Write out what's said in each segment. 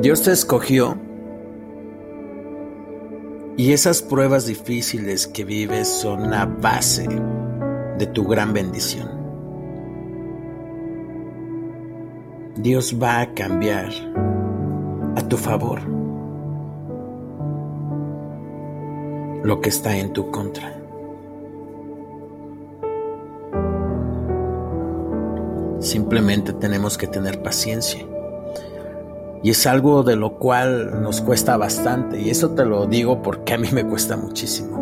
Dios te escogió y esas pruebas difíciles que vives son la base de tu gran bendición. Dios va a cambiar a tu favor lo que está en tu contra. Simplemente tenemos que tener paciencia. Y es algo de lo cual nos cuesta bastante. Y eso te lo digo porque a mí me cuesta muchísimo.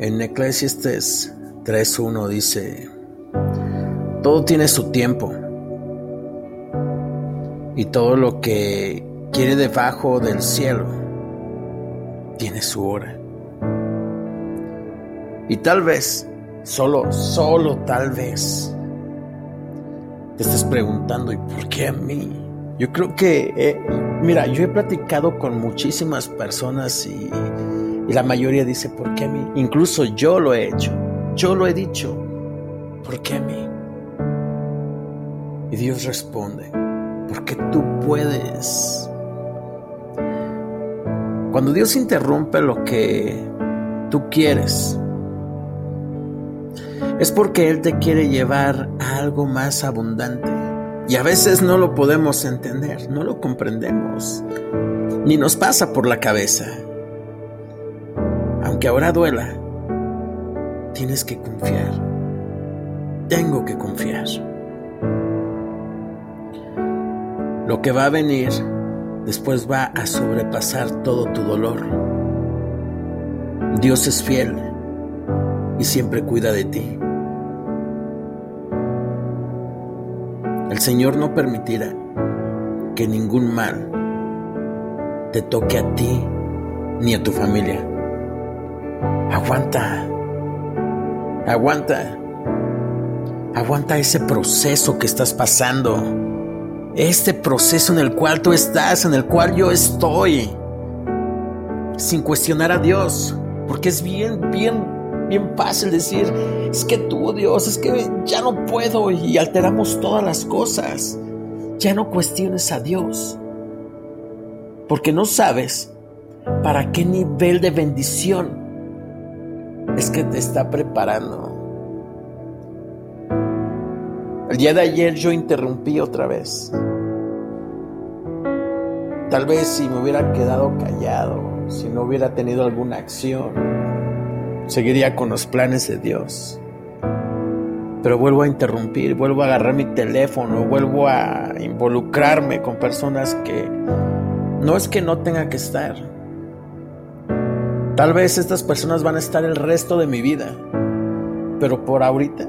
En Eclesiastes 3.1 dice, todo tiene su tiempo. Y todo lo que quiere debajo del cielo tiene su hora. Y tal vez, solo, solo tal vez, te estés preguntando, ¿y por qué a mí? Yo creo que, eh, mira, yo he platicado con muchísimas personas y, y la mayoría dice, ¿por qué a mí? Incluso yo lo he hecho, yo lo he dicho, ¿por qué a mí? Y Dios responde, porque tú puedes. Cuando Dios interrumpe lo que tú quieres, es porque Él te quiere llevar a algo más abundante. Y a veces no lo podemos entender, no lo comprendemos, ni nos pasa por la cabeza. Aunque ahora duela, tienes que confiar. Tengo que confiar. Lo que va a venir después va a sobrepasar todo tu dolor. Dios es fiel y siempre cuida de ti. El Señor no permitirá que ningún mal te toque a ti ni a tu familia. Aguanta, aguanta, aguanta ese proceso que estás pasando, este proceso en el cual tú estás, en el cual yo estoy, sin cuestionar a Dios, porque es bien, bien bien fácil decir, es que tú, Dios, es que ya no puedo y alteramos todas las cosas. Ya no cuestiones a Dios, porque no sabes para qué nivel de bendición es que te está preparando. El día de ayer yo interrumpí otra vez. Tal vez si me hubiera quedado callado, si no hubiera tenido alguna acción, seguiría con los planes de Dios. Pero vuelvo a interrumpir, vuelvo a agarrar mi teléfono, vuelvo a involucrarme con personas que no es que no tenga que estar. Tal vez estas personas van a estar el resto de mi vida, pero por ahorita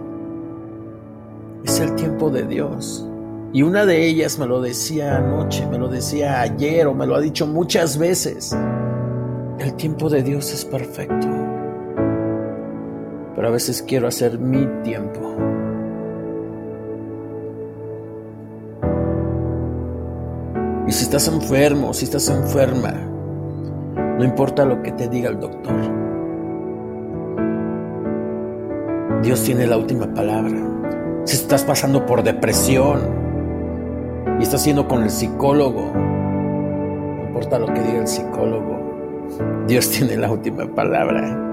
es el tiempo de Dios. Y una de ellas me lo decía anoche, me lo decía ayer o me lo ha dicho muchas veces. El tiempo de Dios es perfecto a veces quiero hacer mi tiempo. Y si estás enfermo, si estás enferma, no importa lo que te diga el doctor. Dios tiene la última palabra. Si estás pasando por depresión y estás yendo con el psicólogo, no importa lo que diga el psicólogo, Dios tiene la última palabra.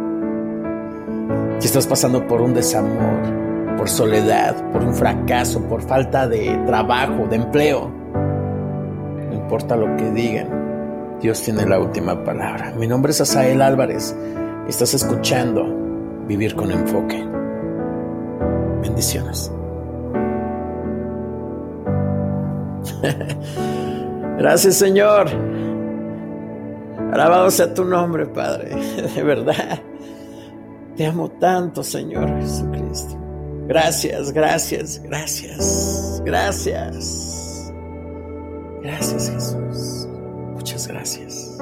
Si estás pasando por un desamor, por soledad, por un fracaso, por falta de trabajo, de empleo, no importa lo que digan, Dios tiene la última palabra. Mi nombre es Asael Álvarez. Estás escuchando Vivir con Enfoque. Bendiciones. Gracias Señor. Alabado sea tu nombre, Padre. De verdad. Te amo tanto, Señor Jesucristo. Gracias, gracias, gracias, gracias. Gracias, Jesús. Muchas gracias.